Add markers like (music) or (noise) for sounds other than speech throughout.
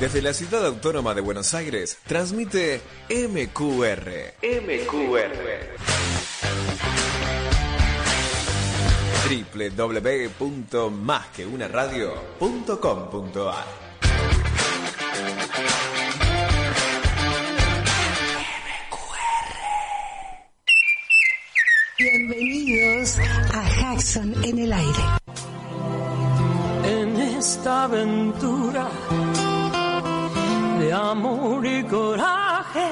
Desde la ciudad autónoma de Buenos Aires, transmite MQR. MQR. www.másqueunaradio.com.ar Bienvenidos a Jackson en el aire. En esta aventura amor y coraje,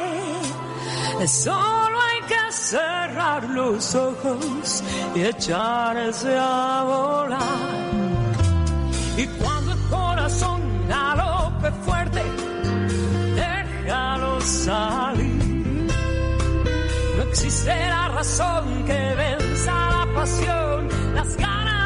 solo hay que cerrar los ojos y echarse a volar. Y cuando el corazón galope fuerte, déjalo salir. No existe la razón que venza la pasión, las ganas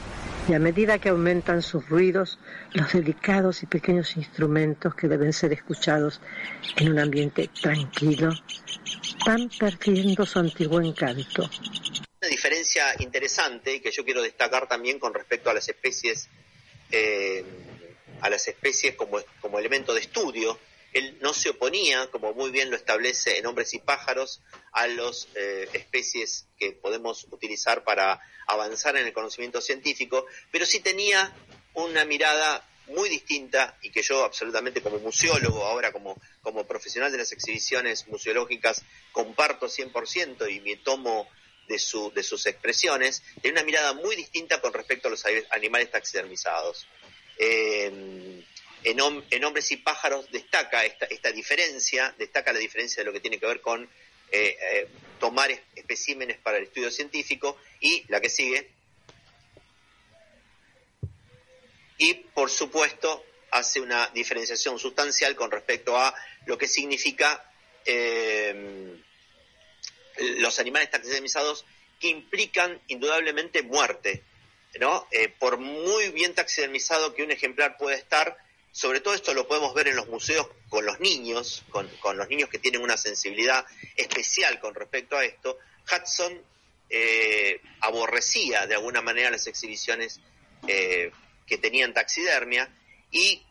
y a medida que aumentan sus ruidos, los delicados y pequeños instrumentos que deben ser escuchados en un ambiente tranquilo van perdiendo su antiguo encanto. Una diferencia interesante que yo quiero destacar también con respecto a las especies, eh, a las especies como, como elemento de estudio. Él no se oponía, como muy bien lo establece en Hombres y Pájaros, a las eh, especies que podemos utilizar para avanzar en el conocimiento científico, pero sí tenía una mirada muy distinta y que yo absolutamente como museólogo, ahora como, como profesional de las exhibiciones museológicas, comparto 100% y me tomo de, su, de sus expresiones, tiene una mirada muy distinta con respecto a los animales taxidermizados. Eh, en, hom en, Hombres y Pájaros destaca esta, esta, diferencia, destaca la diferencia de lo que tiene que ver con eh, eh, tomar especímenes para el estudio científico y la que sigue. Y por supuesto hace una diferenciación sustancial con respecto a lo que significa eh, los animales taxidermizados que implican indudablemente muerte, ¿no? Por muy bien taxidermizado que un ejemplar pueda estar, sobre todo esto lo podemos ver en los museos con los niños, con, con los niños que tienen una sensibilidad especial con respecto a esto. Hudson eh, aborrecía de alguna manera las exhibiciones eh, que tenían taxidermia y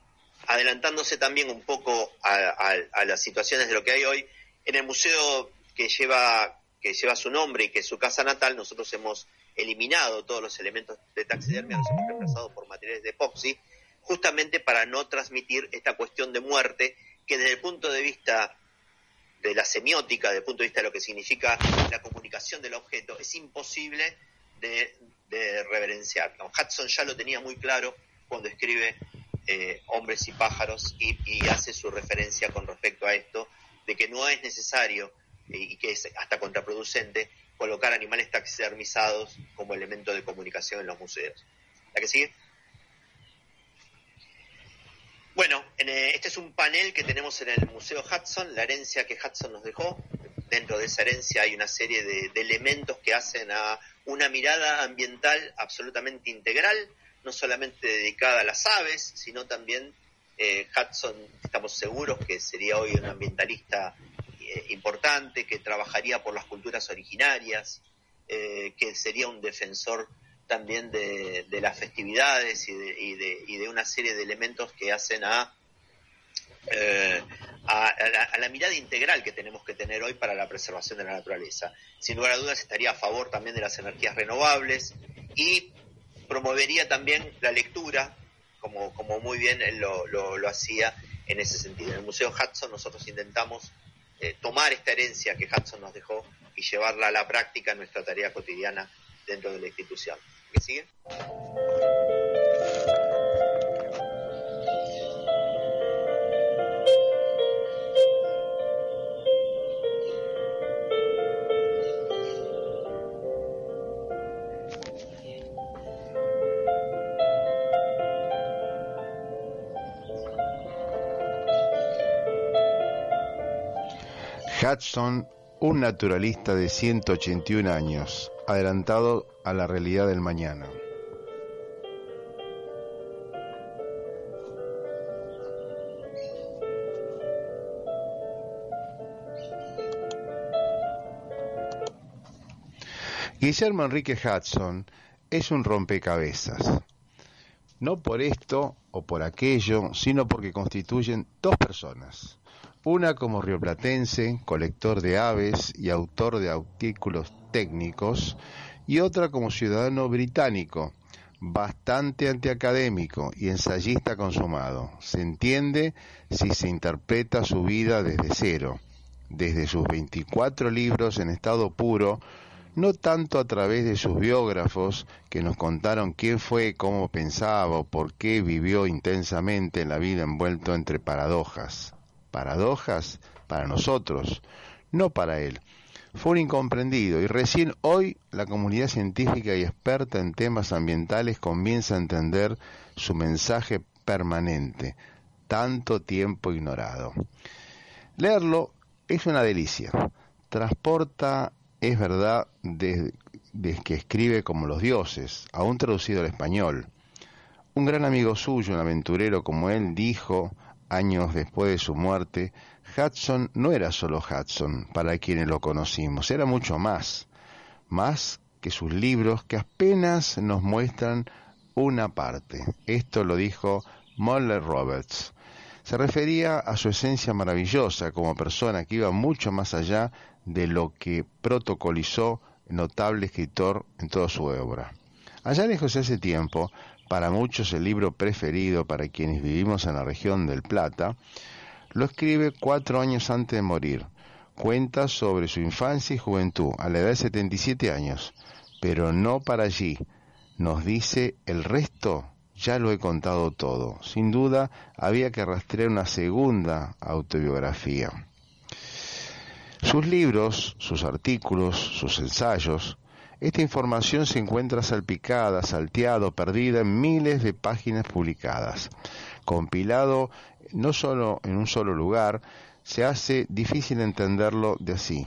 adelantándose también un poco a, las situaciones de lo que hay hoy, en el museo que lleva, que lleva su nombre y que es su casa natal, nosotros hemos eliminado todos los elementos de taxidermia, los hemos reemplazado por materiales de epoxi, justamente para no transmitir esta cuestión de muerte que desde el punto de vista de la semiótica, desde el punto de vista de lo que significa la comunicación del objeto, es imposible de, reverenciar. Hudson ya lo tenía muy claro cuando escribe eh, Hombres y pájaros y, hace su referencia con respecto a esto, de que no es necesario y que es hasta contraproducente colocar animales taxidermizados como elemento de comunicación en los museos. ¿La que sigue? Bueno, eh, este es un panel que tenemos en el Museo Hudson, la herencia que Hudson nos dejó. Dentro de esa herencia hay una serie de, elementos que hacen a una mirada ambiental absolutamente integral, no solamente dedicada a las aves, sino también eh, Hudson, estamos seguros que sería hoy un ambientalista eh, importante, que trabajaría por las culturas originarias, que sería un defensor también de, las festividades y de, una serie de elementos que hacen eh, a, a, la, mirada integral que tenemos que tener hoy para la preservación de la naturaleza. Sin lugar a dudas estaría a favor también de las energías renovables y promovería también la lectura, como, como muy bien él lo, hacía en ese sentido. En el Museo Hudson nosotros intentamos eh, tomar esta herencia que Hudson nos dejó y llevarla a la práctica en nuestra tarea cotidiana dentro de la institución que sigue. Hudson, un naturalista de 181 años, adelantado a la realidad del mañana. Guillermo Enrique Hudson es un rompecabezas. No por esto o por aquello, sino porque constituyen dos personas. Una como rioplatense, colector de aves y autor de artículos técnicos, y otra como ciudadano británico, bastante antiacadémico y ensayista consumado. Se entiende si se interpreta su vida desde cero, desde sus 24 libros en estado puro, no tanto a través de sus biógrafos que nos contaron quién fue, cómo pensaba o por qué vivió intensamente en la vida envuelto entre paradojas. Paradojas para nosotros, no para él fue un incomprendido y recién hoy la comunidad científica y experta en temas ambientales comienza a entender su mensaje permanente, tanto tiempo ignorado. Leerlo es una delicia, transporta, es verdad, desde, que escribe como los dioses, aún traducido al español. Un gran amigo suyo, un aventurero como él, dijo, años después de su muerte, Hudson no era solo Hudson para quienes lo conocimos, era mucho más, más que sus libros que apenas nos muestran una parte. Esto lo dijo Moller Roberts. Se refería a su esencia maravillosa como persona que iba mucho más allá de lo que protocolizó el notable escritor en toda su obra. Allá lejos de ese tiempo, para muchos el libro preferido para quienes vivimos en la región del Plata, lo escribe cuatro años antes de morir. Cuenta sobre su infancia y juventud a la edad de 77 años, pero no para allí. Nos dice el resto ya lo he contado todo. Sin duda había que rastrear una segunda autobiografía. Sus libros, sus artículos, sus ensayos, esta información se encuentra salpicada, salteado, perdida en miles de páginas publicadas, compilado no solo en un solo lugar, se hace difícil entenderlo de así.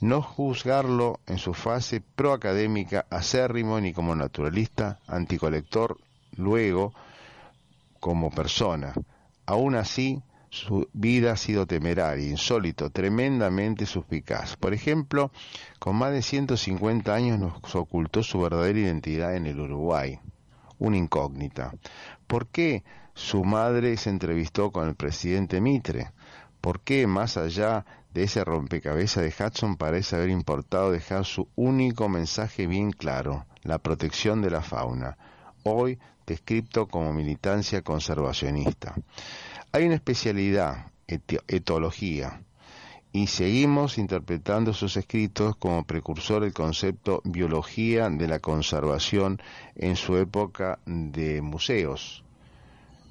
No juzgarlo en su fase proacadémica, acérrimo, ni como naturalista, anticolector, luego como persona. Aún así, su vida ha sido temeraria, insólito, tremendamente suspicaz. Por ejemplo, con más de 150 años nos ocultó su verdadera identidad en el Uruguay, una incógnita. ¿Por qué su madre se entrevistó con el presidente Mitre. ¿Por qué, más allá de ese rompecabezas de Hudson, parece haber importado dejar su único mensaje bien claro, la protección de la fauna? hoy descrito como militancia conservacionista. Hay una especialidad, etología, y seguimos interpretando sus escritos como precursor del concepto biología de la conservación en su época de museos,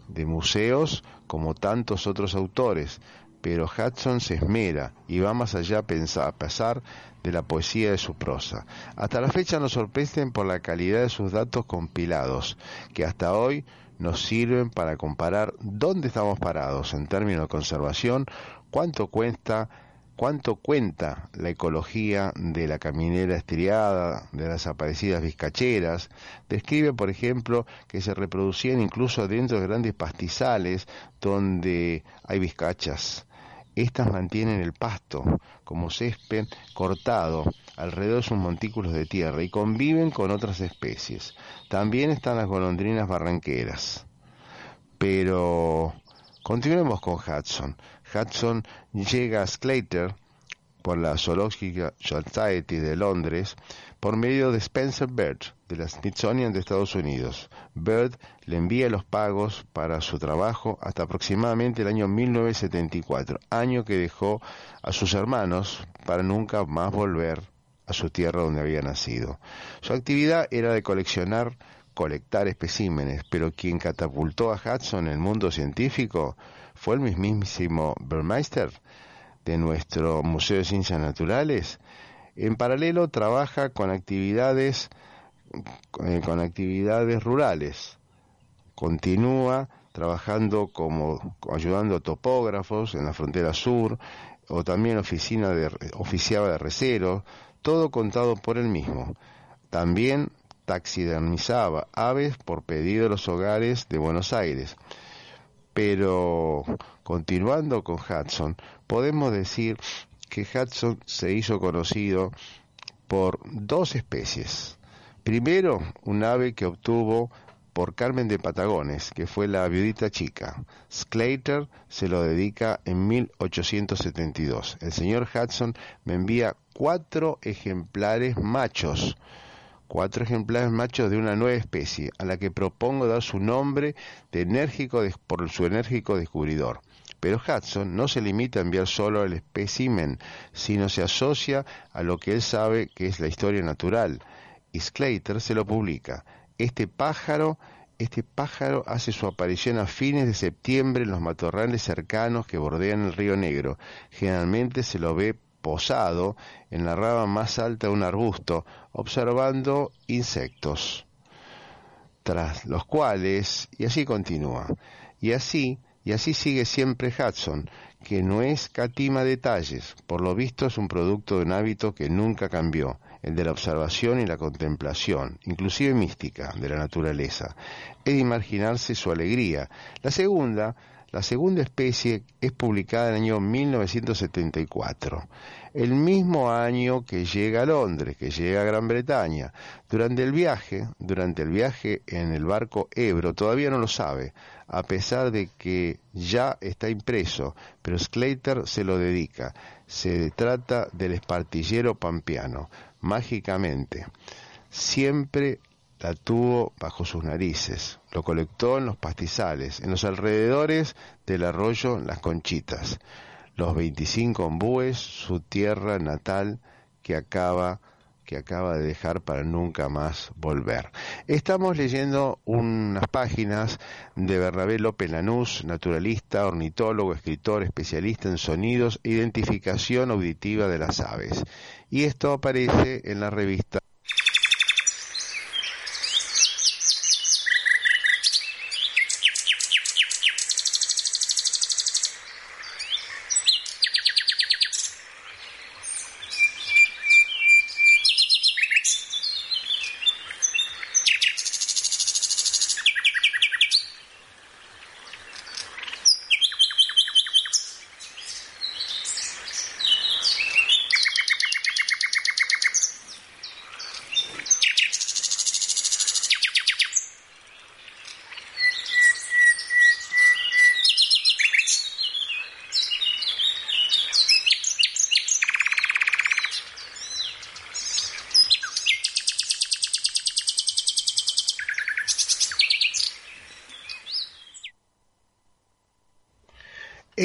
de museos como tantos otros autores, pero Hudson se esmera y va más allá a, pasar de la poesía de su prosa. Hasta la fecha nos sorprenden por la calidad de sus datos compilados, que hasta hoy nos sirven para comparar dónde estamos parados en términos de conservación, cuánto cuesta cuánto cuenta la ecología de la caminera estriada, de las aparecidas vizcacheras. Describe, por ejemplo, que se reproducían incluso dentro de grandes pastizales donde hay vizcachas. Estas mantienen el pasto como césped cortado alrededor de sus montículos de tierra y conviven con otras especies. También están las golondrinas barranqueras. Pero continuemos con Hudson. Hudson llega a Sclater por la Zoological Society de Londres por medio de Spencer Bird de la Smithsonian de Estados Unidos. Bird le envía los pagos para su trabajo hasta aproximadamente el año 1974, año que dejó a sus hermanos para nunca más volver a su tierra donde había nacido. Su actividad era de coleccionar, colectar especímenes, pero quien catapultó a Hudson en el mundo científico fue el mismísimo Burmeister de nuestro Museo de Ciencias Naturales. En paralelo trabaja con actividades eh, con actividades rurales. Continúa trabajando como ayudando a topógrafos en la frontera sur o también oficina de oficiaba de recero, todo contado por él mismo. También taxidermizaba aves por pedido de los hogares de Buenos Aires. Pero continuando con Hudson, podemos decir que Hudson se hizo conocido por dos especies. Primero, un ave que obtuvo por Carmen de Patagones, que fue la viudita chica. Sclater se lo dedica en 1872. El señor Hudson me envía cuatro ejemplares machos cuatro ejemplares machos de una nueva especie, a la que propongo dar su nombre de enérgico por su enérgico descubridor. Pero Hudson no se limita a enviar solo el espécimen, sino se asocia a lo que él sabe que es la historia natural. Y Sclater se lo publica. Este pájaro este pájaro hace su aparición a fines de septiembre en los matorrales cercanos que bordean el río Negro. Generalmente se lo ve posado en la rama más alta de un arbusto, observando insectos, tras los cuales, y así continúa, y así, y así sigue siempre Hudson, que no es catima detalles, por lo visto es un producto de un hábito que nunca cambió, el de la observación y la contemplación, inclusive mística, de la naturaleza. Es de imaginarse su alegría. La segunda, la segunda especie es publicada en el año 1974, el mismo año que llega a Londres, que llega a Gran Bretaña. Durante el viaje, durante el viaje en el barco Ebro, todavía no lo sabe, a pesar de que ya está impreso, pero Sclater se lo dedica. Se trata del espartillero pampeano, mágicamente. Siempre la tuvo bajo sus narices, lo colectó en los pastizales, en los alrededores del arroyo Las Conchitas, los 25 ombúes, su tierra natal que acaba que acaba de dejar para nunca más volver. Estamos leyendo unas páginas de Bernabé López Lanús, naturalista, ornitólogo, escritor, especialista en sonidos identificación auditiva de las aves. Y esto aparece en la revista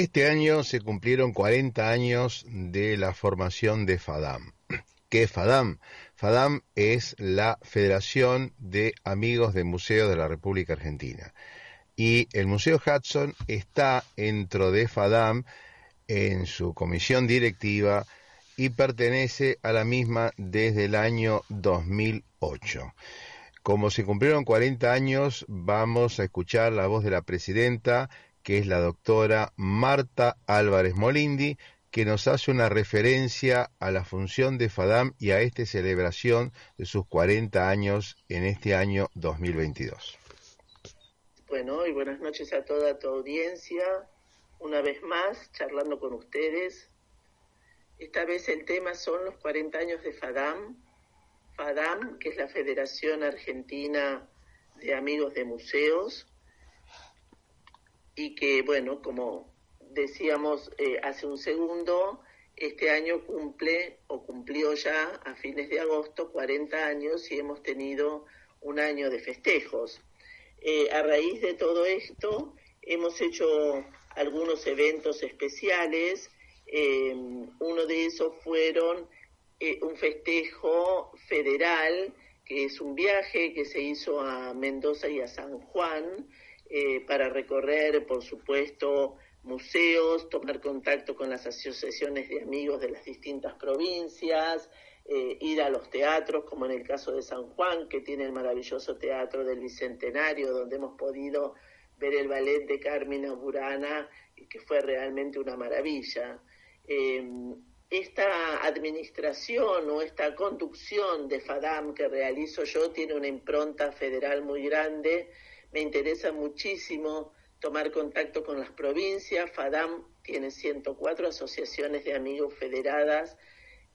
Este año se cumplieron 40 años de la formación de FADAM. ¿Qué es FADAM? FADAM es la Federación de Amigos de Museos de la República Argentina. Y el Museo Hudson está dentro de FADAM en su comisión directiva y pertenece a la misma desde el año 2008. Como se cumplieron 40 años, vamos a escuchar la voz de la presidenta, que es la doctora Marta Álvarez Molindi, que nos hace una referencia a la función de FADAM y a esta celebración de sus 40 años en este año 2022. Bueno, y buenas noches a toda tu audiencia. Una vez más, charlando con ustedes. Esta vez el tema son los 40 años de FADAM. FADAM, que es la Federación Argentina de Amigos de Museos, y que, bueno, como decíamos eh, hace un segundo, este año cumple o cumplió ya a fines de agosto 40 años y hemos tenido un año de festejos. Eh, a raíz de todo esto hemos hecho algunos eventos especiales. Eh, uno de esos fueron un festejo federal, que es un viaje que se hizo a Mendoza y a San Juan para recorrer, por supuesto, museos, tomar contacto con las asociaciones de amigos de las distintas provincias, eh, ir a los teatros, como en el caso de San Juan, que tiene el maravilloso Teatro del Bicentenario, donde hemos podido ver el ballet de Carmina Burana, que fue realmente una maravilla. Em, esta administración o esta conducción de FADAM que realizo yo tiene una impronta federal muy grande, me interesa muchísimo tomar contacto con las provincias. FADAM tiene 104 asociaciones de amigos federadas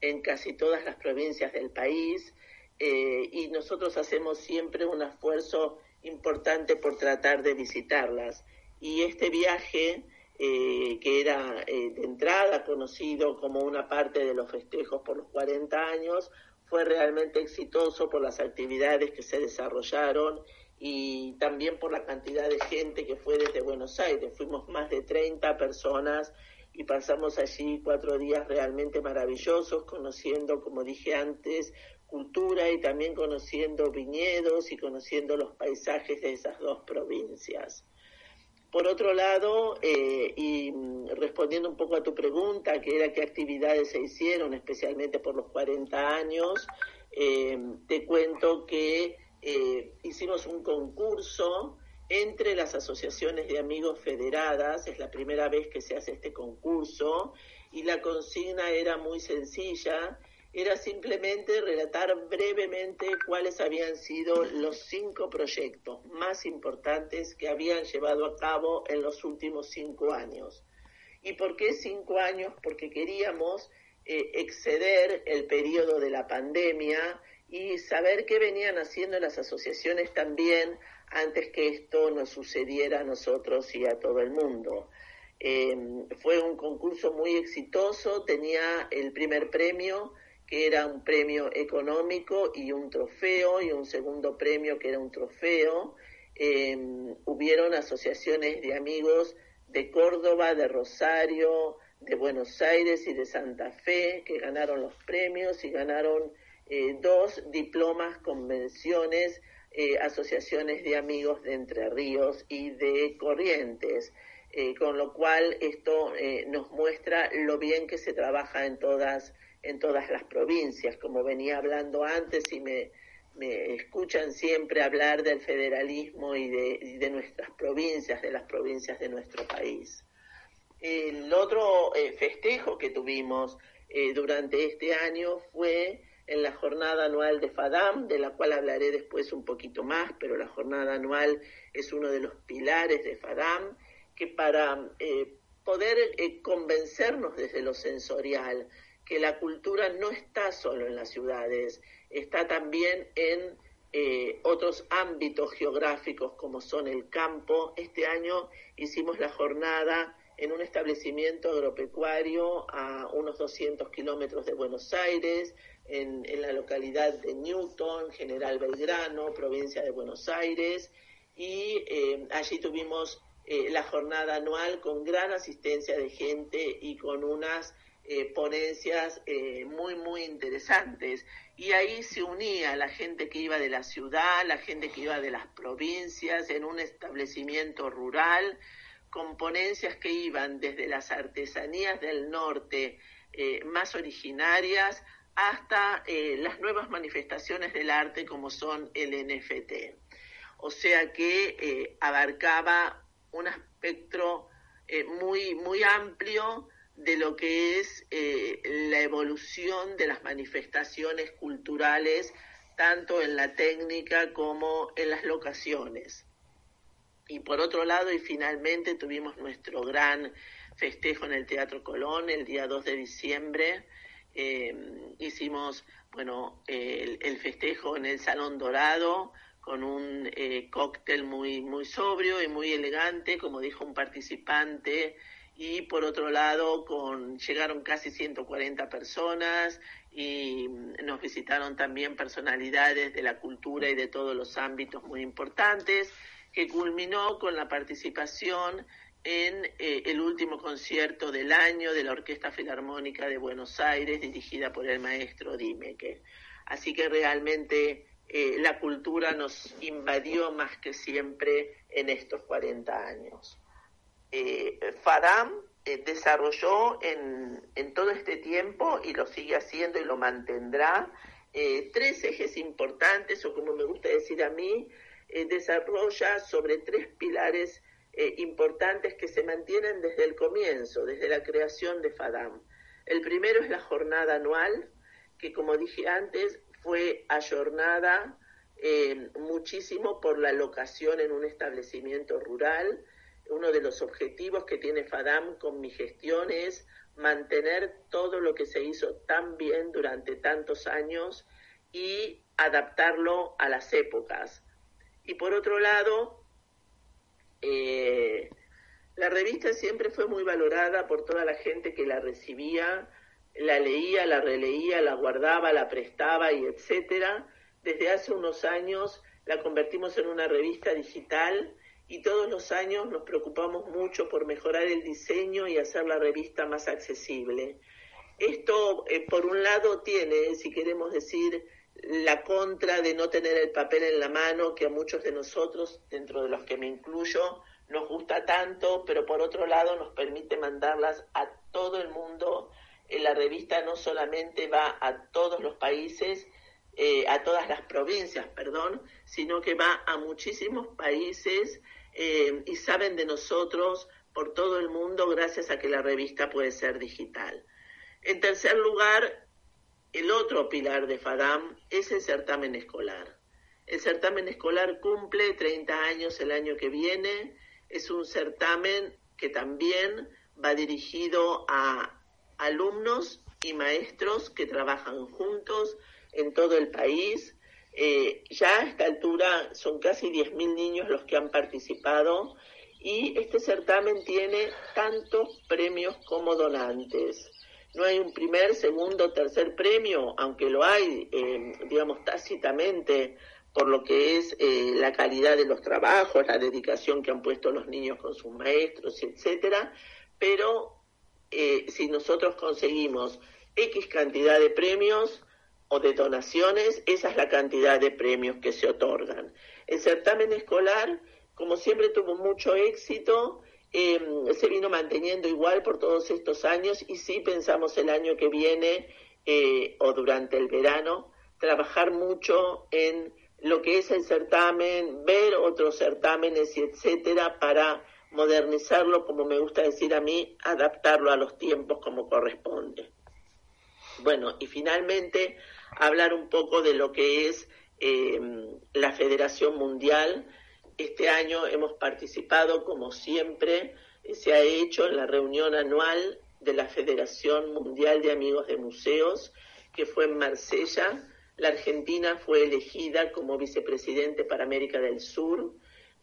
en casi todas las provincias del país eh, y nosotros hacemos siempre un esfuerzo importante por tratar de visitarlas. Y este viaje, eh, que era eh, de entrada conocido como una parte de los festejos por los 40 años, fue realmente exitoso por las actividades que se desarrollaron y también por la cantidad de gente que fue desde Buenos Aires. Fuimos más de 30 personas y pasamos allí cuatro días realmente maravillosos, conociendo, como dije antes, cultura y también conociendo viñedos y conociendo los paisajes de esas dos provincias. Por otro lado, eh, y respondiendo un poco a tu pregunta, que era qué actividades se hicieron, especialmente por los 40 años, eh, te cuento que eh, hicimos un concurso entre las asociaciones de amigos federadas, es la primera vez que se hace este concurso, y la consigna era muy sencilla, era simplemente relatar brevemente cuáles habían sido los cinco proyectos más importantes que habían llevado a cabo en los últimos cinco años. ¿Y por qué cinco años? Porque queríamos eh, exceder el periodo de la pandemia, y saber qué venían haciendo las asociaciones también antes que esto nos sucediera a nosotros y a todo el mundo. Em, fue un concurso muy exitoso, tenía el primer premio, que era un premio económico y un trofeo, y un segundo premio que era un trofeo. Em, hubieron asociaciones de amigos de Córdoba, de Rosario, de Buenos Aires y de Santa Fe que ganaron los premios y ganaron eh, dos diplomas, convenciones, eh, asociaciones de amigos de Entre Ríos y de Corrientes, eh, con lo cual esto nos muestra lo bien que se trabaja en todas, en todas las provincias, como venía hablando antes y me, me escuchan siempre hablar del federalismo y de, y de, nuestras provincias, de las provincias de nuestro país. El otro festejo que tuvimos durante este año fue en la jornada anual de FADAM, de la cual hablaré después un poquito más, pero la jornada anual es uno de los pilares de FADAM, que para eh, poder eh, convencernos desde lo sensorial que la cultura no está solo en las ciudades, está también en eh, otros ámbitos geográficos como son el campo. Este año hicimos la jornada en un establecimiento agropecuario a unos 200 kilómetros de Buenos Aires, en, la localidad de Newton, General Belgrano, provincia de Buenos Aires, y eh, allí tuvimos eh, la jornada anual con gran asistencia de gente y con unas eh, ponencias muy, muy interesantes. Y ahí se unía la gente que iba de la ciudad, la gente que iba de las provincias, en un establecimiento rural, con ponencias que iban desde las artesanías del norte más originarias hasta las nuevas manifestaciones del arte como son el NFT. O sea que abarcaba un espectro eh, muy, muy amplio de lo que es eh, la evolución de las manifestaciones culturales, tanto en la técnica como en las locaciones. Y por otro lado, y finalmente tuvimos nuestro gran festejo en el Teatro Colón el día 2 de diciembre. Eh, hicimos, bueno, el festejo en el Salón Dorado, con un eh, cóctel muy, muy sobrio y muy elegante, como dijo un participante, y por otro lado con, llegaron casi 140 personas y nos visitaron también personalidades de la cultura y de todos los ámbitos muy importantes, que culminó con la participación en eh, el último concierto del año de la Orquesta Filarmónica de Buenos Aires, dirigida por el maestro Dimeke. Así que realmente eh, la cultura nos invadió más que siempre en estos 40 años. Eh, Fadam eh, desarrolló en, en, todo este tiempo, y lo sigue haciendo y lo mantendrá, tres ejes importantes, o como me gusta decir a mí, desarrolla sobre tres pilares importantes que se mantienen desde el comienzo, desde la creación de FADAM. El primero es la jornada anual, que como dije antes, fue ayornada eh, muchísimo por la locación en un establecimiento rural. Uno de los objetivos que tiene FADAM con mi gestión es mantener todo lo que se hizo tan bien durante tantos años y adaptarlo a las épocas. Y por otro lado, eh, la revista siempre fue muy valorada por toda la gente que la recibía, la leía, la releía, la guardaba, la prestaba y etcétera. Desde hace unos años la convertimos en una revista digital y todos los años nos preocupamos mucho por mejorar el diseño y hacer la revista más accesible. Esto, eh, por un lado, tiene, si queremos decir, la contra de no tener el papel en la mano, que a muchos de nosotros, dentro de los que me incluyo, nos gusta tanto, pero por otro lado nos permite mandarlas a todo el mundo la revista no solamente va a todos los países, eh, a todas las provincias, perdón, sino que va a muchísimos países eh, y saben de nosotros por todo el mundo gracias a que la revista puede ser digital. En tercer lugar, el otro pilar de FADAM es el certamen escolar. El certamen escolar cumple 30 años el año que viene. Es un certamen que también va dirigido a alumnos y maestros que trabajan juntos en todo el país. Eh, ya a esta altura son casi 10.000 niños los que han participado y este certamen tiene tantos premios como donantes. No hay un primer, segundo, tercer premio, aunque lo hay, eh, digamos, tácitamente por lo que es eh, la calidad de los trabajos, la dedicación que han puesto los niños con sus maestros, etcétera, pero eh, si nosotros conseguimos X cantidad de premios o de donaciones, esa es la cantidad de premios que se otorgan. El certamen escolar, como siempre tuvo mucho éxito, em, se vino manteniendo igual por todos estos años y sí pensamos el año que viene eh, o durante el verano trabajar mucho en lo que es el certamen, ver otros certámenes y etcétera para modernizarlo, como me gusta decir a mí, adaptarlo a los tiempos como corresponde. Bueno, y finalmente hablar un poco de lo que es eh, la Federación Mundial. Este año hemos participado, como siempre, se ha hecho en la reunión anual de la Federación Mundial de Amigos de Museos, que fue en Marsella. La Argentina fue elegida como vicepresidente para América del Sur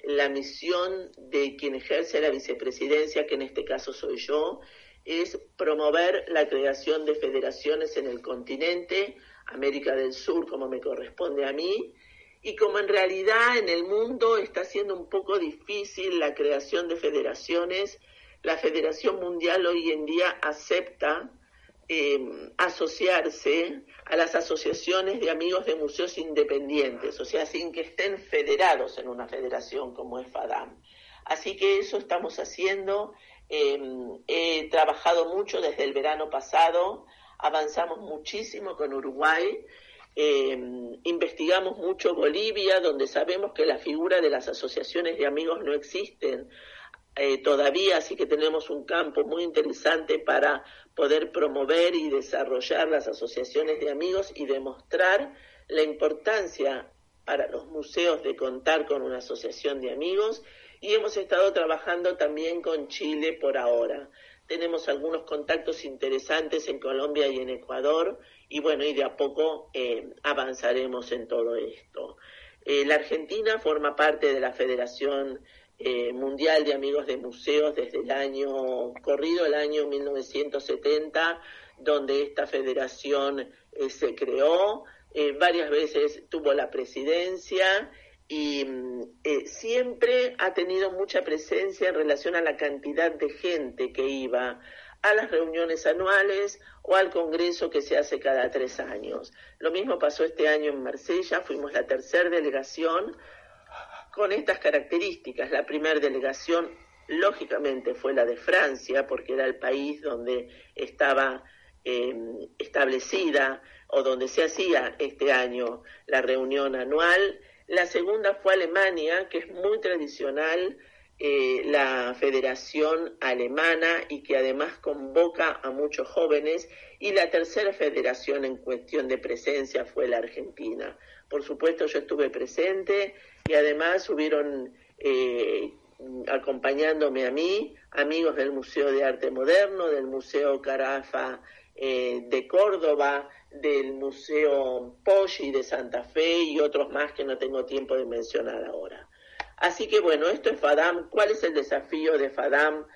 la misión de quien ejerce la vicepresidencia, que en este caso soy yo, es promover la creación de federaciones en el continente, América del Sur como me corresponde a mí, y como en realidad en el mundo está siendo un poco difícil la creación de federaciones, la Federación Mundial hoy en día acepta eh, asociarse a las asociaciones de amigos de museos independientes, o sea, sin que estén federados en una federación como es FADAM. Así que eso estamos haciendo. Eh, he trabajado mucho desde el verano pasado, avanzamos muchísimo con Uruguay, eh, investigamos mucho Bolivia, donde sabemos que la figura de las asociaciones de amigos no existen eh, todavía, así que tenemos un campo muy interesante para poder promover y desarrollar las asociaciones de amigos y demostrar la importancia para los museos de contar con una asociación de amigos y hemos estado trabajando también con Chile por ahora. Tenemos algunos contactos interesantes en Colombia y en Ecuador y bueno, y de a poco eh, avanzaremos en todo esto. Eh, la Argentina forma parte de la Federación eh, Mundial de Amigos de Museos desde el año corrido, el año 1970, donde esta federación se creó, varias veces tuvo la presidencia y mm, siempre ha tenido mucha presencia en relación a la cantidad de gente que iba a las reuniones anuales o al congreso que se hace cada tres años. Lo mismo pasó este año en Marsella, fuimos la tercera delegación con estas características. La primera delegación, lógicamente, fue la de Francia, porque era el país donde estaba em, establecida o donde se hacía este año la reunión anual. La segunda fue Alemania, que es muy tradicional, eh, la Federación Alemana y que además convoca a muchos jóvenes. Y la tercera federación en cuestión de presencia fue la Argentina. Por supuesto, yo estuve presente y además hubieron eh, acompañándome a mí amigos del Museo de Arte Moderno, del Museo Carafa eh, de Córdoba, del Museo Poggi de Santa Fe y otros más que no tengo tiempo de mencionar ahora. Así que bueno, esto es FADAM. ¿Cuál es el desafío de FADAM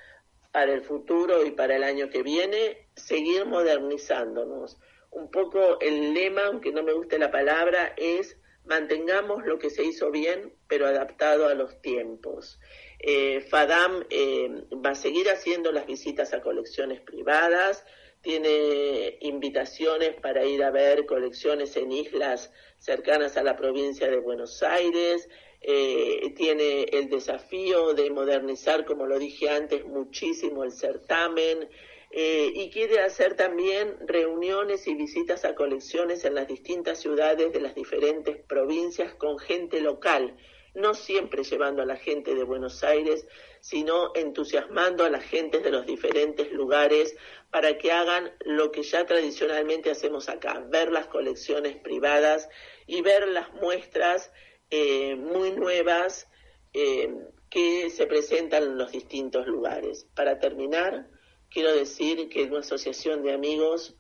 para el futuro y para el año que viene? Seguir modernizándonos. Un poco el lema, aunque no me guste la palabra, es mantengamos lo que se hizo bien, pero adaptado a los tiempos. Eh, FADAM eh, va a seguir haciendo las visitas a colecciones privadas, tiene invitaciones para ir a ver colecciones en islas cercanas a la provincia de Buenos Aires, eh, tiene el desafío de modernizar, como lo dije antes, muchísimo el certamen, eh, y quiere hacer también reuniones y visitas a colecciones en las distintas ciudades de las diferentes provincias con gente local, no siempre llevando a la gente de Buenos Aires, sino entusiasmando a la gente de los diferentes lugares para que hagan lo que ya tradicionalmente hacemos acá, ver las colecciones privadas y ver las muestras eh, muy nuevas eh, que se presentan en los distintos lugares. Para terminar, quiero decir que una asociación de amigos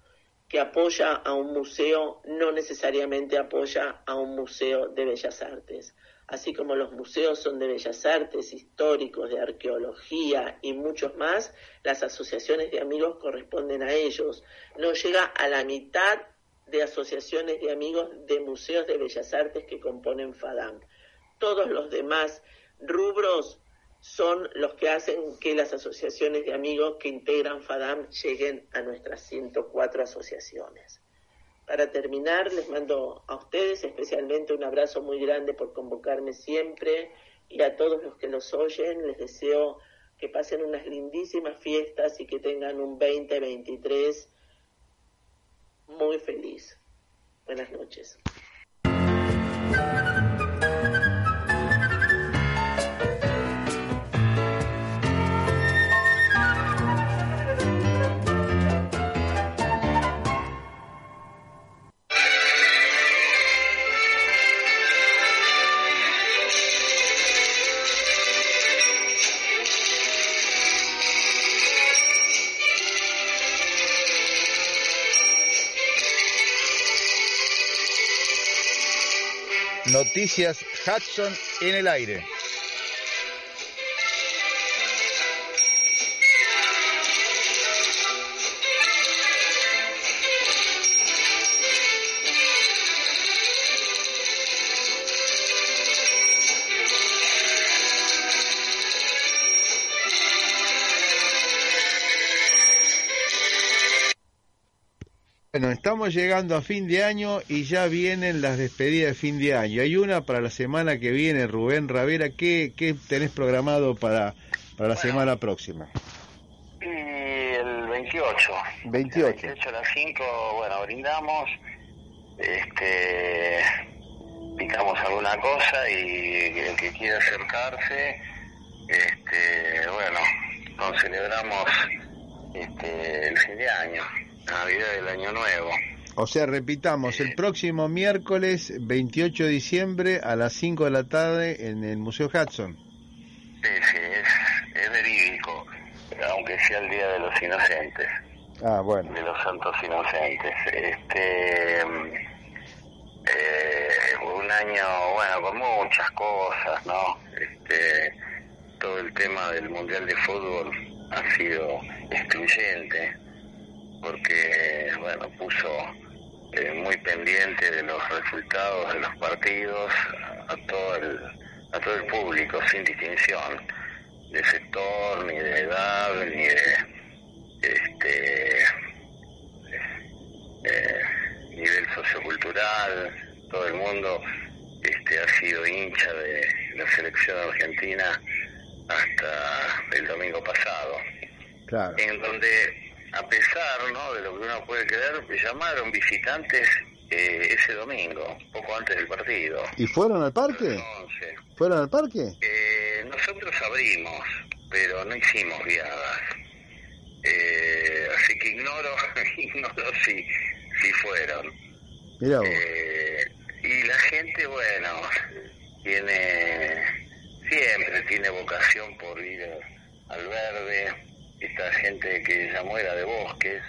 que apoya a un museo no necesariamente apoya a un museo de bellas artes. Así como los museos son de bellas artes, históricos, de arqueología y muchos más, las asociaciones de amigos corresponden a ellos. No llega a la mitad de asociaciones de amigos de museos de bellas artes que componen FADAM. Todos los demás rubros son los que hacen que las asociaciones de amigos que integran FADAM lleguen a nuestras 104 asociaciones. Para terminar, les mando a ustedes especialmente un abrazo muy grande por convocarme siempre y a todos los que los oyen les deseo que pasen unas lindísimas fiestas y que tengan un 2023 muy feliz. Buenas noches. Noticias Hudson en el aire. Bueno, estamos llegando a fin de año y ya vienen las despedidas de fin de año. Hay una para la semana que viene, Rubén Ravera. ¿Qué, qué tenés programado para, para la semana próxima? Y el 28. 28. El 28 a las 5, bueno, brindamos, este, picamos alguna cosa y el que quiera acercarse, este, bueno, nos celebramos este, el fin de año. Navidad del Año Nuevo. O sea, repitamos, el próximo miércoles 28 de diciembre a las 5 de la tarde en el Museo Hudson. Sí, sí, es, es verídico, aunque sea el Día de los Inocentes. Ah, bueno. De los Santos Inocentes. Este, eh, un año, bueno, con muchas cosas, ¿no? Este, todo el tema del Mundial de Fútbol ha sido excluyente porque bueno puso eh, muy pendiente de los resultados de los partidos a todo el a todo el público sin distinción de sector ni de edad ni de este eh, nivel sociocultural todo el mundo este ha sido hincha de la selección argentina hasta el domingo pasado claro. en donde a pesar ¿no? de lo que uno puede creer, llamaron visitantes eh, ese domingo, poco antes del partido. ¿Y fueron al parque? ¿Fueron al parque? Eh, nosotros abrimos, pero no hicimos guiadas. Eh, así que ignoro, (laughs) ignoro si, si fueron. Mira eh, y la gente, bueno, tiene siempre tiene vocación por ir al verde, esta gente que llamó era de bosques,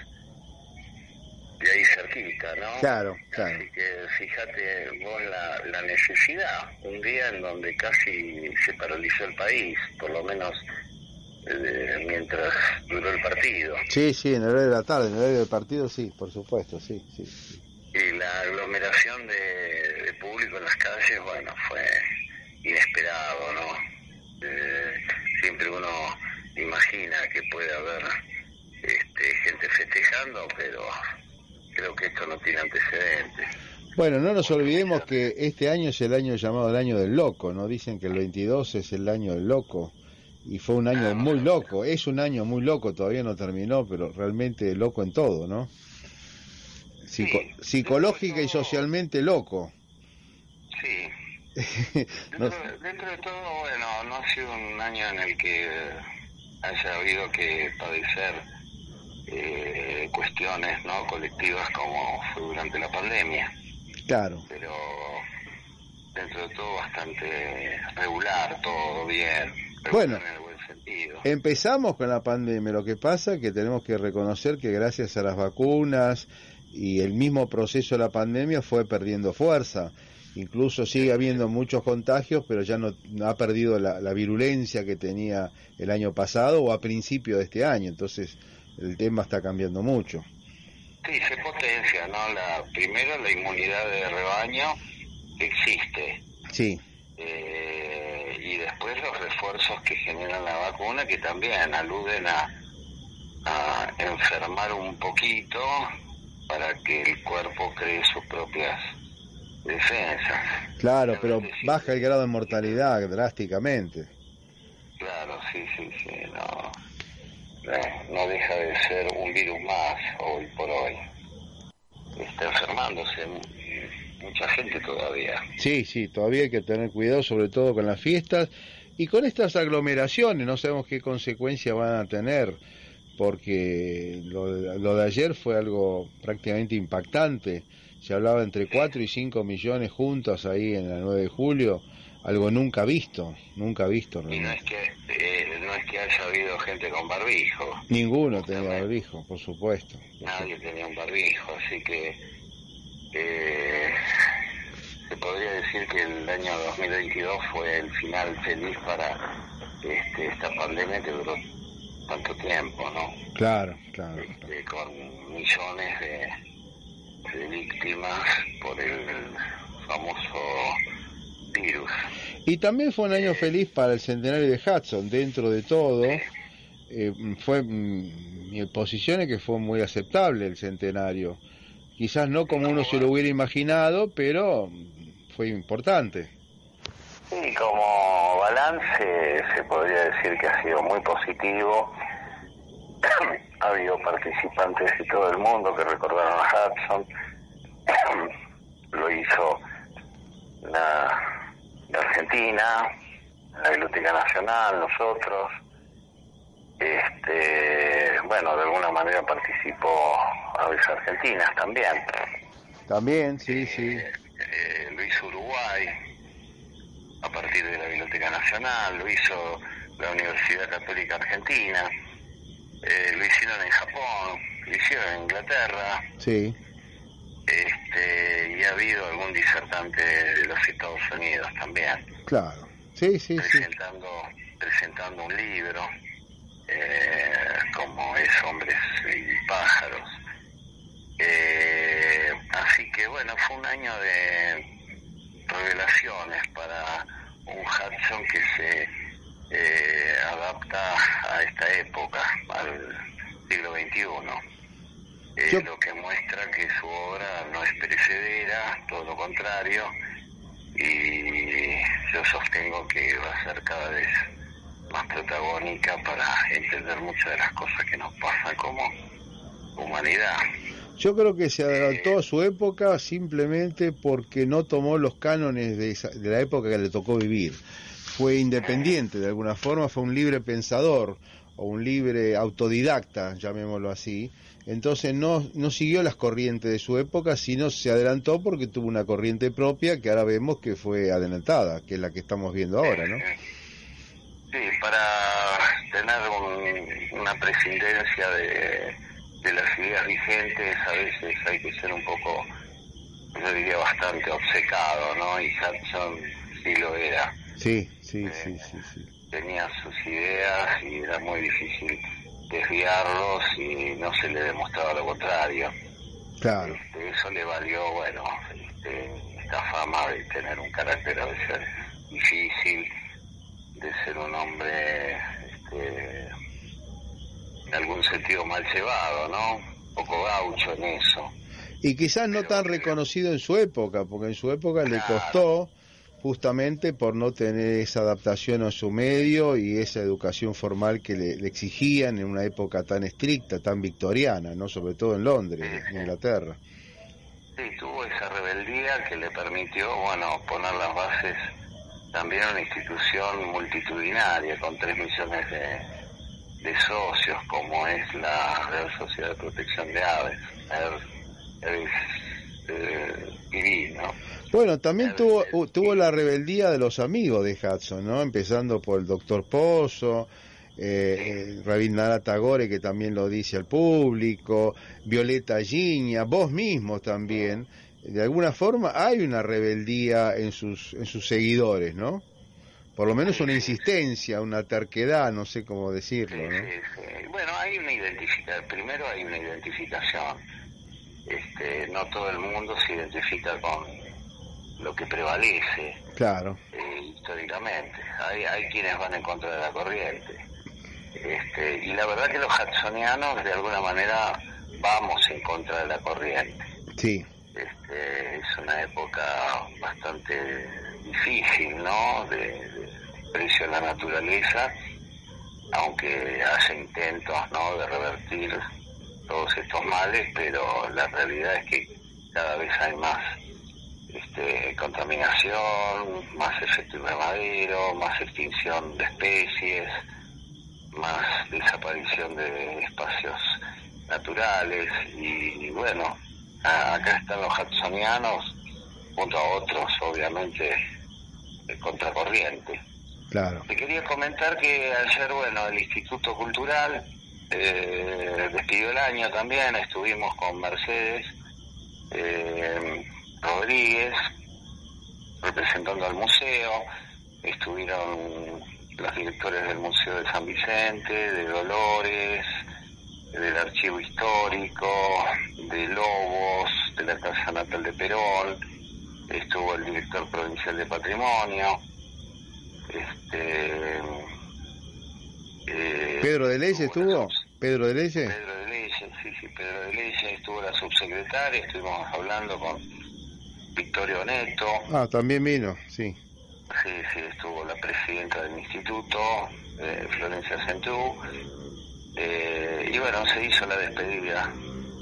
de ahí cerquita, ¿no? Claro, claro. Así que fíjate vos la, la necesidad, un día en donde casi se paralizó el país, por lo menos eh, mientras duró el partido. Sí, sí, en el horario de la tarde, en el horario del partido, sí, por supuesto, sí, sí. sí. Y la aglomeración de, de, público en las calles, bueno, fue inesperado, ¿no? Eh, siempre uno imagina que puede haber este, gente festejando, pero creo que esto no tiene antecedentes. Bueno, no nos olvidemos que este año es el año llamado el año del loco, ¿no? Dicen que el 22 es el año del loco y fue un año muy loco, es un año muy loco, todavía no terminó, pero realmente loco en todo, ¿no? Psico Sí, psicológica y socialmente loco. Sí. (laughs) No- Dentro, dentro de todo, bueno, no ha sido un año en el que haya habido que padecer eh, cuestiones no colectivas como fue durante la pandemia, claro. pero dentro de todo bastante regular, todo bien, regular Bueno. en el buen sentido. Empezamos con la pandemia, lo que pasa es que tenemos que reconocer que gracias a las vacunas y el mismo proceso de la pandemia fue perdiendo fuerza. Incluso sigue habiendo muchos contagios, pero ya no, no ha perdido la, la virulencia que tenía el año pasado o a principio de este año. Entonces el tema está cambiando mucho. Sí, se potencia, ¿no? La, primero la inmunidad de rebaño existe. Sí, Eh, y después los refuerzos que generan la vacuna que también aluden a, a enfermar un poquito para que el cuerpo cree sus propias defensas. claro, pero baja el grado de mortalidad drásticamente. Claro, sí, sí, sí, no, no, deja de ser un virus más hoy por hoy. Está enfermándose mu- mucha gente todavía. Sí, sí, todavía hay que tener cuidado, sobre todo con las fiestas y con estas aglomeraciones. No sabemos qué consecuencias van a tener, porque lo, de- lo de ayer fue algo prácticamente impactante. Se hablaba entre 4 y 5 millones juntos ahí en la 9 de julio, algo nunca visto, nunca visto. Y no es que eh, no es que haya habido gente con barbijo. Ninguno tenía barbijo, por supuesto. Nadie tenía un barbijo, así que eh, se podría decir que el año 2022 fue el final feliz para este, esta pandemia que duró tanto tiempo, ¿no? Claro, claro. Este, con millones de, de víctimas por el famoso virus. Y también fue un año feliz para el centenario de Hudson, dentro de todo. eh, fue mm, mi posición es que fue muy aceptable el centenario. quizás no como uno se lo hubiera imaginado, pero fue importante. Sí, como balance se podría decir que ha sido muy positivo. (clears throat) (coughs) ha habido participantes de todo el mundo que recordaron a Hudson. (clears throat) lo hizo la, la Argentina, la Biblioteca Nacional, nosotros. Este, bueno, de alguna manera participó Aves Argentinas también. También, sí, sí. Eh, lo hizo Uruguay a partir de la Biblioteca Nacional, lo hizo la Universidad Católica Argentina, eh, lo hicieron en Japón, lo hicieron en Inglaterra. Sí. Este, y ha habido algún disertante de los Estados Unidos también. Claro. Sí, sí, presentando, presentando un libro eh, como es Hombres y Pájaros. Eh, así que bueno, fue un año de revelaciones para un Hudson que se eh, adapta a esta época, al siglo XXI. lo que muestra que su obra no es perecedera, todo lo contrario, y yo sostengo que va a ser cada vez más protagónica para entender muchas de las cosas que nos pasan como humanidad. Yo creo que se adelantó a su época simplemente porque no tomó los cánones de, de la época que le tocó vivir. Fue independiente de alguna forma, fue un libre pensador o un libre autodidacta, llamémoslo así. Entonces no, no siguió las corrientes de su época, sino se adelantó porque tuvo una corriente propia que ahora vemos que fue adelantada, que es la que estamos viendo ahora, ¿no? Sí, para tener una presidencia de, de las ideas vigentes a veces hay que ser un poco, yo diría bastante obcecado, ¿no? Y Hudson sí lo era. Sí, sí, eh, sí, sí, sí. Tenía sus ideas y era muy difícil desviarlos y no se le demostraba lo contrario. Claro. Este, eso le valió, bueno, este, esta fama de tener un carácter a veces difícil de ser un hombre este, en algún sentido mal llevado, ¿no? Un poco gaucho en eso. Y quizás no tan reconocido en su época, porque en su época le costó justamente por no tener esa adaptación a su medio y esa educación formal que le, exigían en una época tan estricta, tan victoriana, no sobre todo en Londres, en Inglaterra. Sí, tuvo esa rebeldía que le permitió, bueno, poner las bases también una institución multitudinaria con tres millones de, socios como es la Real Sociedad de Protección de Aves, es, divino. Bueno, también tuvo, tuvo la rebeldía de los amigos de Hudson, ¿no? Empezando por el doctor Pozo, eh, Rabindranath Tagore, que también lo dice al público, Violeta Giña, vos mismo también de alguna forma hay una rebeldía en sus, en sus seguidores, ¿no? Por lo menos una insistencia, una terquedad, no sé cómo decirlo, ¿no? Sí, sí. Bueno, hay una identificación, primero hay una identificación. Este, no todo el mundo se identifica con lo que prevalece. Claro. Eh, históricamente. Hay, hay quienes van en contra de la corriente. Este, y la verdad que los hudsonianos de alguna manera vamos en contra de la corriente. Sí. Este, es una época bastante difícil, ¿no? De, precio de la naturaleza, aunque hace intentos, ¿no? De revertir todos estos males, pero la realidad es que cada vez hay más este, contaminación, más efecto invernadero, más extinción de especies, más desaparición de espacios naturales y bueno, acá están los hudsonianos junto a otros, obviamente, de contracorriente. Claro. Te quería comentar que ayer, bueno, el Instituto Cultural eh, despidió el año también, estuvimos con Mercedes eh, Rodríguez representando al museo, estuvieron los directores del Museo de San Vicente, de Dolores, del Archivo Histórico, de Lobos, de la Casa Natal de Perón, estuvo el director provincial de Patrimonio, este, eh, ¿Pedro de Leyes estuvo? ¿Pedro de Leyes? Pedro de Leyes, sí, sí, Pedro de Leyes, estuvo estuvo la subsecretaria, estuvimos hablando con Victorio Neto. Ah, también vino, sí. Sí, sí, estuvo la presidenta del instituto, eh, Florencia Centú. Eh, y bueno, se hizo la despedida.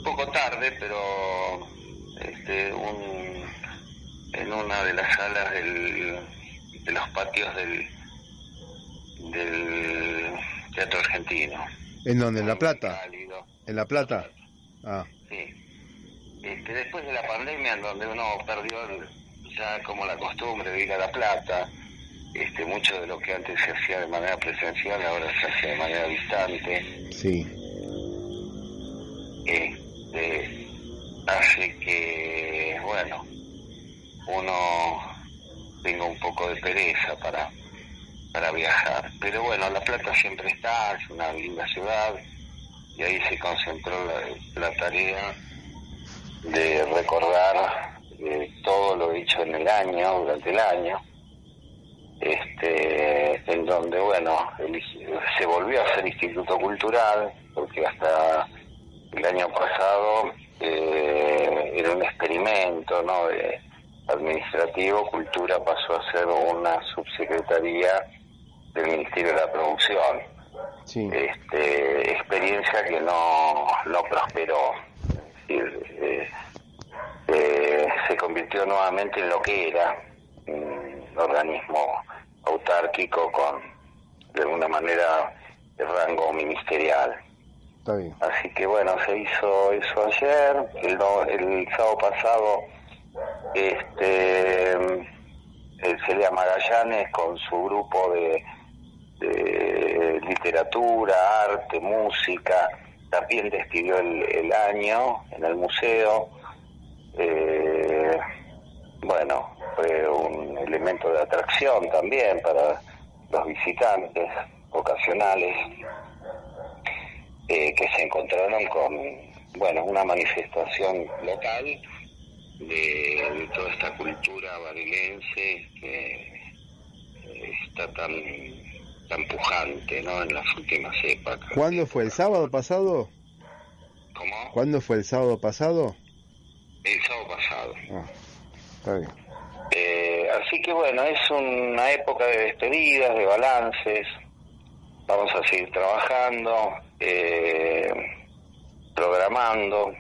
Poco tarde, pero este, un, en una de las salas del, de los patios del, del Teatro Argentino. ¿En dónde? ¿En La Plata? ¿En La Plata? Ah. Sí. Este, después de la pandemia, en donde uno perdió ya como la costumbre de ir a La Plata, este, mucho de lo que antes se hacía de manera presencial ahora se hace de manera distante. Sí. Este, hace que, bueno, uno tenga un poco de pereza para, para viajar. Pero bueno, La Plata siempre está, es una linda ciudad y ahí se concentró la, la tarea de recordar eh, todo lo hecho en el año, durante el año, este, en donde, bueno, el- se volvió a hacer Instituto Cultural, porque hasta el año pasado eh, era un experimento ¿no? de administrativo, Cultura pasó a ser una subsecretaría del Ministerio de la Producción. Sí. Este, experiencia que no, no prosperó. Es decir, eh, se convirtió nuevamente en lo que era, un organismo autárquico con, de alguna manera, el rango ministerial. Está bien. Así que bueno, se hizo eso ayer, el, el sábado pasado, este, el Celia Magallanes con su grupo de, de literatura, arte, música, también despidió el, el año en el museo. Eh, bueno, fue un elemento de atracción también para los visitantes ocasionales eh, que se encontraron con, bueno, una manifestación local de, de toda esta cultura barilense que eh, está tan, tan pujante, ¿no? En las últimas épocas. ¿Cuándo fue? ¿El sábado pasado? ¿Cómo? ¿Cuándo fue el sábado pasado? El sábado pasado. Ah, está bien. Eh, así que bueno, es una época de despedidas, de balances. Vamos a seguir trabajando, eh, programando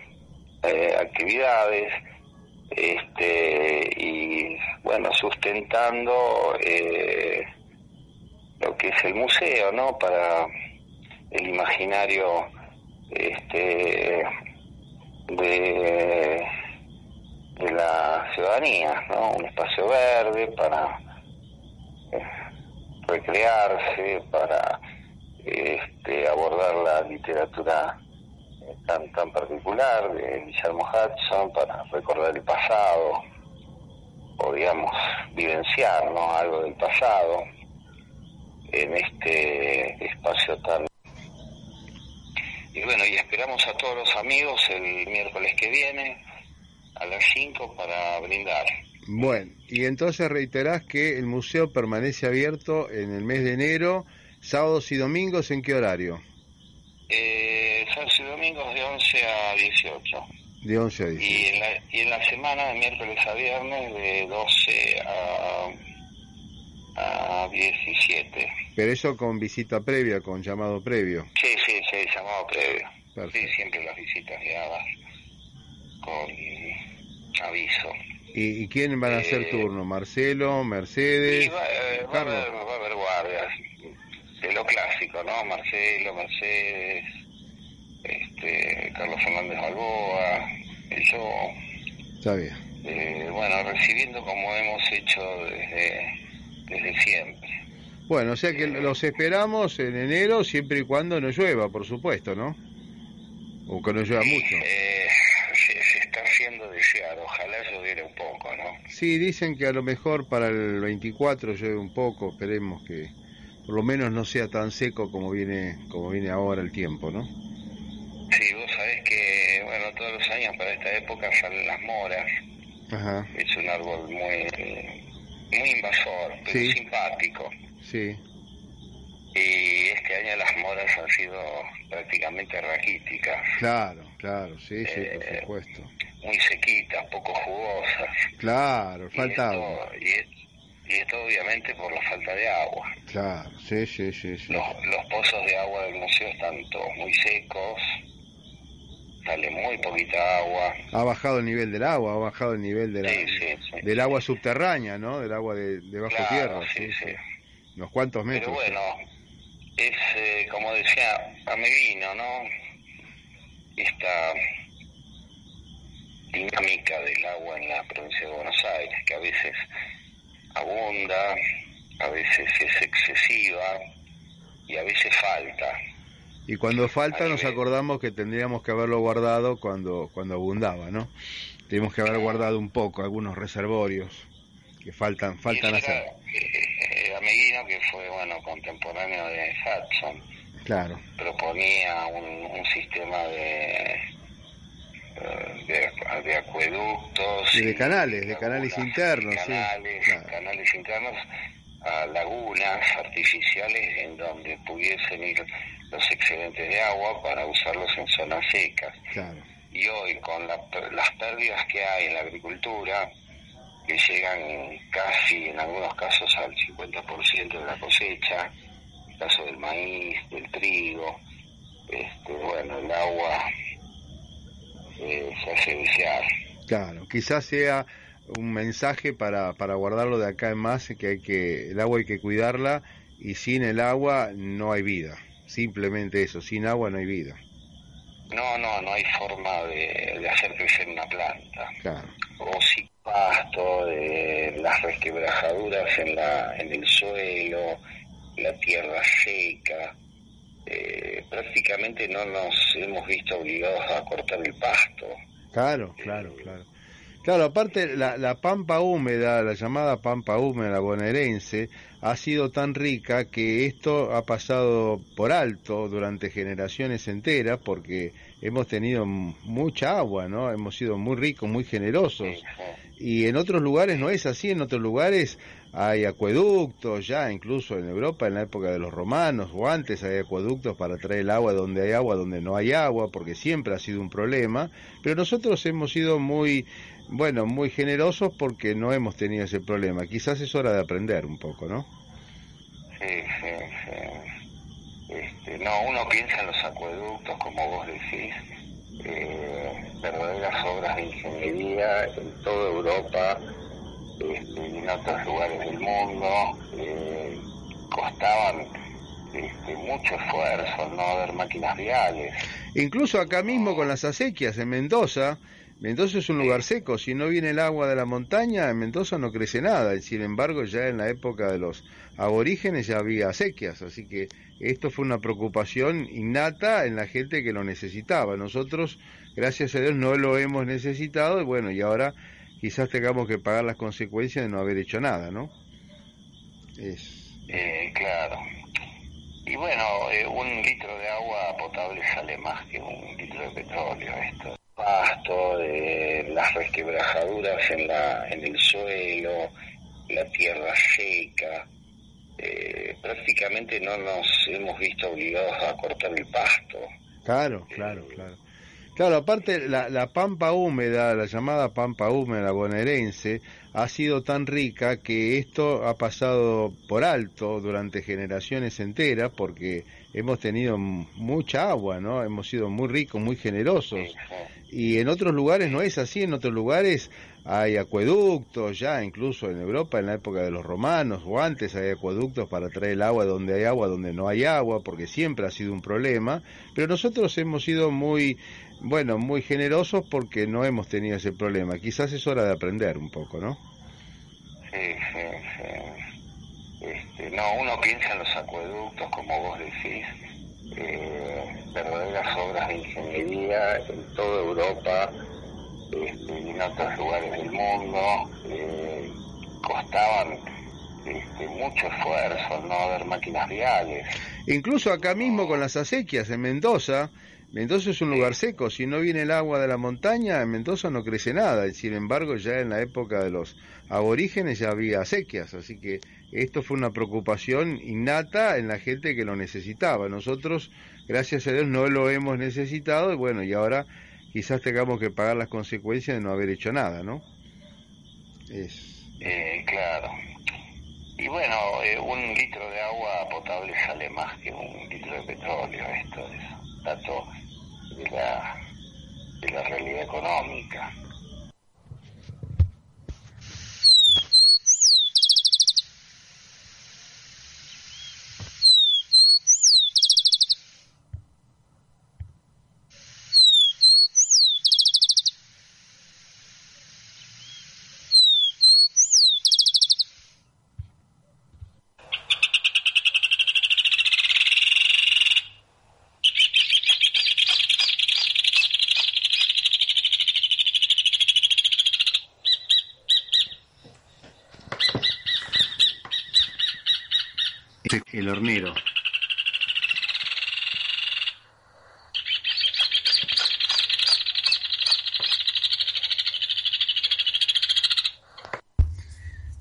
eh, actividades este, y bueno, sustentando eh, lo que es el museo, ¿no? Para el imaginario este, de la ciudadanía, ¿no? Un espacio verde para eh, recrearse, para este, abordar la literatura eh, tan tan particular de Guillermo Hudson, para recordar el pasado, o digamos, vivenciar, ¿no? Algo del pasado en este espacio tan y bueno, y esperamos a todos los amigos el miércoles que viene a las 5 para brindar. Bueno, y entonces reiterás que el museo permanece abierto en el mes de enero, sábados y domingos, ¿en qué horario? Eh, sábados y domingos de 11 a 18. De 11 a 10. Y en, la, y en la semana, de miércoles a viernes, de 12 a, a 17. Pero eso con visita previa, con llamado previo. Sí, sí, sí, llamado previo. Perfecto. Sí, siempre las visitas guiadas con aviso. ¿Y, y quién van a hacer Eh, turno? ¿Marcelo, Mercedes, va, eh, va a haber, va a haber guardias de lo clásico, ¿no? Marcelo, Mercedes, este, Carlos Fernández Balboa, yo, Está bien. eh, bueno, recibiendo como hemos hecho desde, desde siempre. Bueno, o sea que los esperamos en enero siempre y cuando no llueva, por supuesto, ¿no? O que no llueva mucho. Eh, se, se está haciendo desear, ojalá lloviera un poco, ¿no? Sí, dicen que a lo mejor para el 24 llueve un poco, esperemos que por lo menos no sea tan seco como viene como viene ahora el tiempo, ¿no? Sí, vos sabés que, bueno, todos los años para esta época salen las moras, Ajá, es un árbol muy, muy invasor, pero Sí. simpático. Sí, y este año las moras han sido prácticamente raquíticas. Claro, claro, sí, sí, por Eh, supuesto. Muy sequitas, poco jugosas. Claro, Y falta esto- agua. Y, es- y esto obviamente por la falta de agua. Claro, sí, sí, sí, sí. Los, los pozos de agua del museo están todos muy secos, sale muy poquita agua. Ha bajado el nivel del agua, ha bajado el nivel de la, Sí, sí, sí. del agua subterránea, ¿no? Del agua de, de bajo Claro, tierra, sí. sí. Unos cuantos Pero metros. bueno, es eh, como decía Ameguino, ¿no? Esta dinámica del agua en la provincia de Buenos Aires, que a veces abunda, a veces es excesiva y a veces falta. Y cuando falta nos acordamos que tendríamos que haberlo guardado cuando, cuando abundaba, ¿no? Tenemos que haber guardado un poco, algunos reservorios que faltan, faltan hacer. era, eh, Ameguino, que fue, bueno, contemporáneo de Hudson, Claro, proponía un, un sistema de, eh, de, de acueductos Y de canales, de canales internos, sí, claro. canales internos a lagunas artificiales en donde pudiesen ir los excedentes de agua para usarlos en zonas secas. claro. Y hoy con la las pérdidas que hay en la agricultura, que llegan casi en algunos casos al 50% de la cosecha, en el caso del maíz, del trigo, este, bueno, el agua eh, se hace desear. Claro, quizás sea un mensaje para, para guardarlo de acá en más, que hay que, el agua hay que cuidarla y sin el agua no hay vida. Simplemente eso, sin agua no hay vida. No, no, no hay forma de, de hacer crecer una planta. Claro, O sin pasto, de las resquebrajaduras en, la, en el suelo, la tierra seca. Eh, prácticamente no nos hemos visto obligados a cortar el pasto. claro, claro, claro. Claro, aparte la, la pampa húmeda, la llamada pampa húmeda bonaerense, ha sido tan rica que esto ha pasado por alto durante generaciones enteras porque hemos tenido mucha agua, ¿no? Hemos sido muy ricos, muy generosos. Y en otros lugares no es así, en otros lugares hay acueductos, ya incluso en Europa en la época de los romanos o antes hay acueductos para traer el agua donde hay agua, donde no hay agua, porque siempre ha sido un problema, pero nosotros hemos sido muy, bueno, muy generosos porque no hemos tenido ese problema. Quizás es hora de aprender un poco, ¿no? Sí, sí, sí. Este, no, uno piensa en los acueductos, como vos decís, eh, verdaderas obras de ingeniería en toda Europa este, y en otros lugares del mundo. eh, costaban este, mucho esfuerzo no haber máquinas viales. Incluso acá mismo con las acequias en Mendoza, Mendoza es un lugar seco, si no viene el agua de la montaña, en Mendoza no crece nada, sin embargo ya en la época de los aborígenes ya había acequias, así que esto fue una preocupación innata en la gente que lo necesitaba. Nosotros, gracias a Dios, no lo hemos necesitado, y bueno, y ahora quizás tengamos que pagar las consecuencias de no haber hecho nada, ¿no? Es, Eh, claro. Y bueno, eh, un litro de agua potable sale más que un litro de petróleo. Esto. Pasto, de las resquebrajaduras en, la, en el suelo, la tierra seca. Eh, prácticamente no nos hemos visto obligados a cortar el pasto. Claro, claro, claro. Claro, aparte la, la pampa húmeda, la llamada pampa húmeda bonaerense, ha sido tan rica que esto ha pasado por alto durante generaciones enteras porque hemos tenido mucha agua, ¿no? Hemos sido muy ricos, muy generosos. Y en otros lugares no es así, en otros lugares hay acueductos, ya incluso en Europa en la época de los romanos o antes hay acueductos para traer el agua donde hay agua, donde no hay agua, porque siempre ha sido un problema, pero nosotros hemos sido muy, bueno, muy generosos porque no hemos tenido ese problema. Quizás es hora de aprender un poco, ¿no? Sí, sí, sí. Este, no, uno piensa en los acueductos, como vos decís, eh, verdaderas obras de ingeniería en toda Europa este, y en otros lugares del mundo. eh, costaban este, mucho esfuerzo no haber máquinas viales. Incluso acá mismo con las acequias en Mendoza, Mendoza es un lugar seco, si no viene el agua de la montaña, en Mendoza no crece nada. Sin embargo, ya en la época de los aborígenes ya había sequías, así que esto fue una preocupación innata en la gente que lo necesitaba. Nosotros, gracias a Dios, no lo hemos necesitado y bueno, y ahora quizás tengamos que pagar las consecuencias de no haber hecho nada, ¿no? Es... Eh, claro. Y bueno, eh, un litro de agua potable sale más que un litro de petróleo, esto es dato de la, de la realidad económica.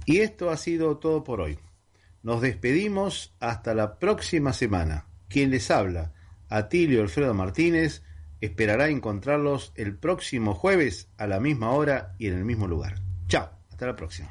Y esto ha sido todo por hoy. Nos despedimos hasta la próxima semana. Quien les habla, Atilio Alfredo Martínez, esperará encontrarlos el próximo jueves a la misma hora y en el mismo lugar. Chao, hasta la próxima.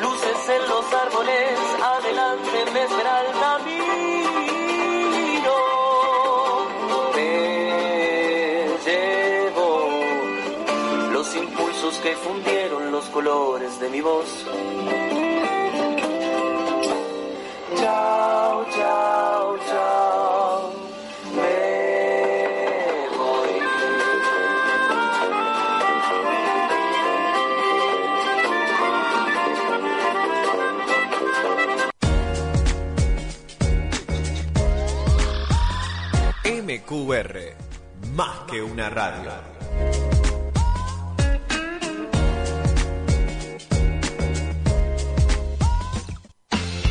Luces en los árboles, adelante me espera el camino. Me llevo los impulsos que fundieron los colores de mi voz. Chao, MQR, más que una radio.